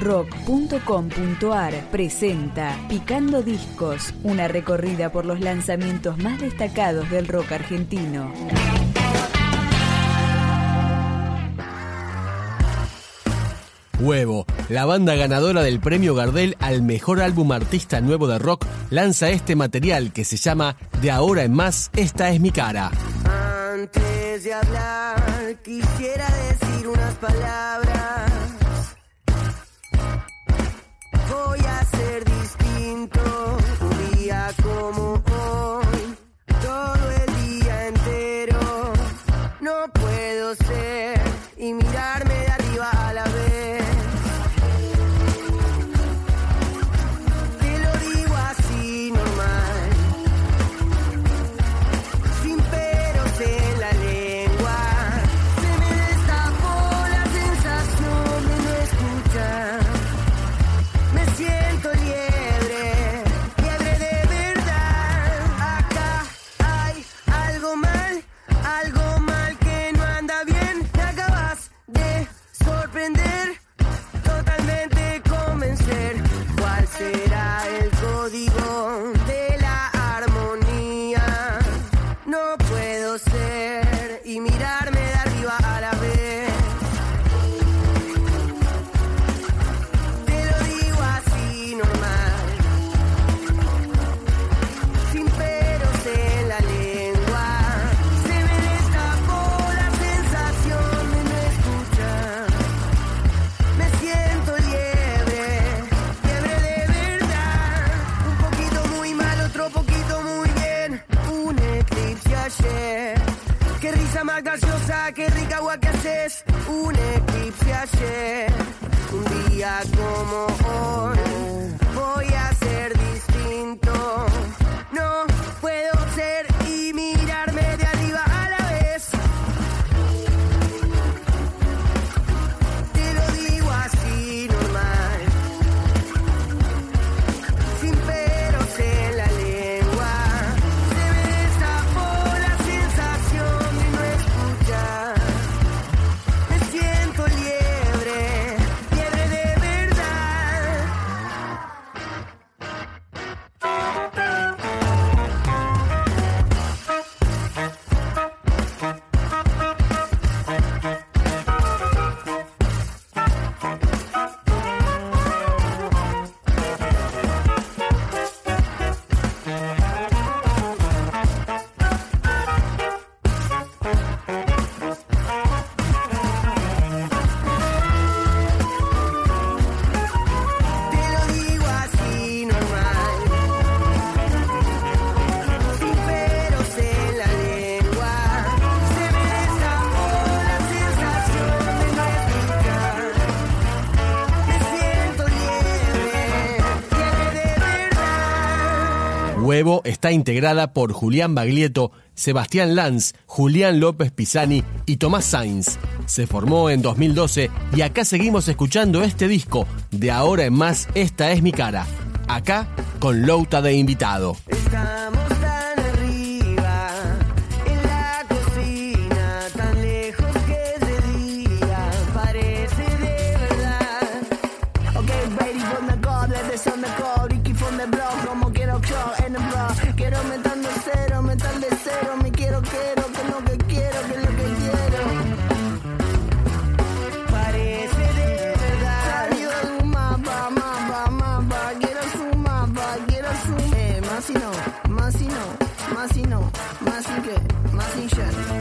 rock.com.ar presenta Picando Discos, una recorrida por los lanzamientos más destacados del rock argentino. Huevo, la banda ganadora del premio Gardel al mejor álbum artista nuevo de rock, lanza este material que se llama De ahora en más, esta es mi cara. Antes de hablar, quisiera decir unas palabras voy a ser distinto. Un día como hoy. más gaseosa, qué rica agua que haces. Un eclipse ayer, un día como hoy está integrada por Julián Baglietto, Sebastián Lanz, Julián López Pisani y Tomás Sainz. Se formó en 2012 y acá seguimos escuchando este disco. De ahora en más, esta es mi cara. Acá con Louta de invitado. Estamos Junction.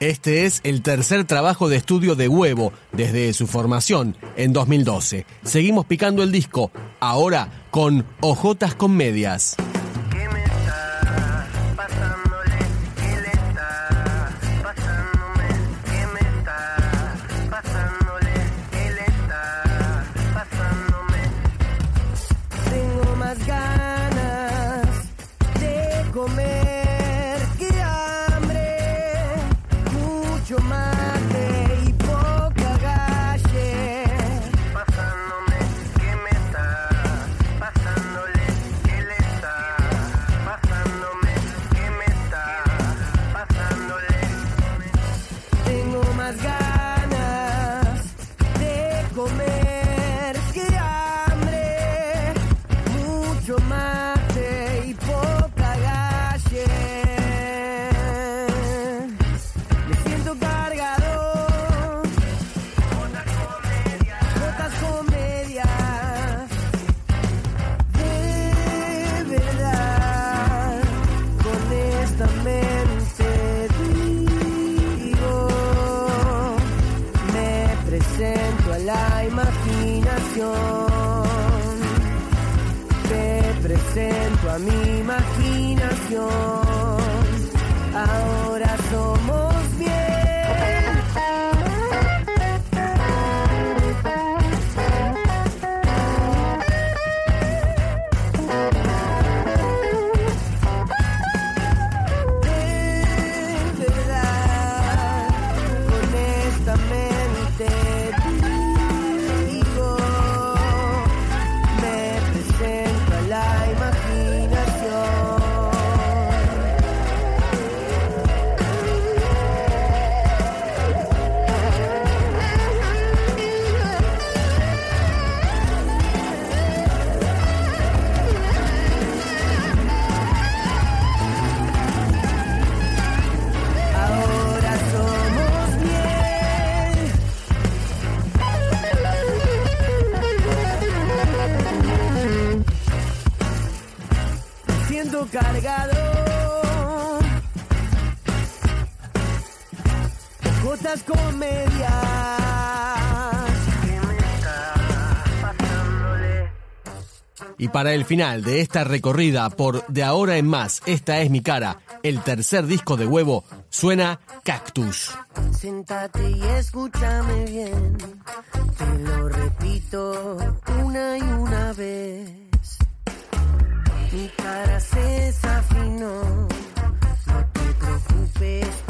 Este es el tercer trabajo de estudio de Huevo desde su formación en 2012. Seguimos picando el disco, ahora con Ojotas comedias mi imaginación. Y para el final de esta recorrida por De ahora en más, esta es mi cara, el tercer disco de huevo, suena Cactus. Sentate y escúchame bien, te lo repito una y una vez. Mi cara se desafinó, no te preocupes.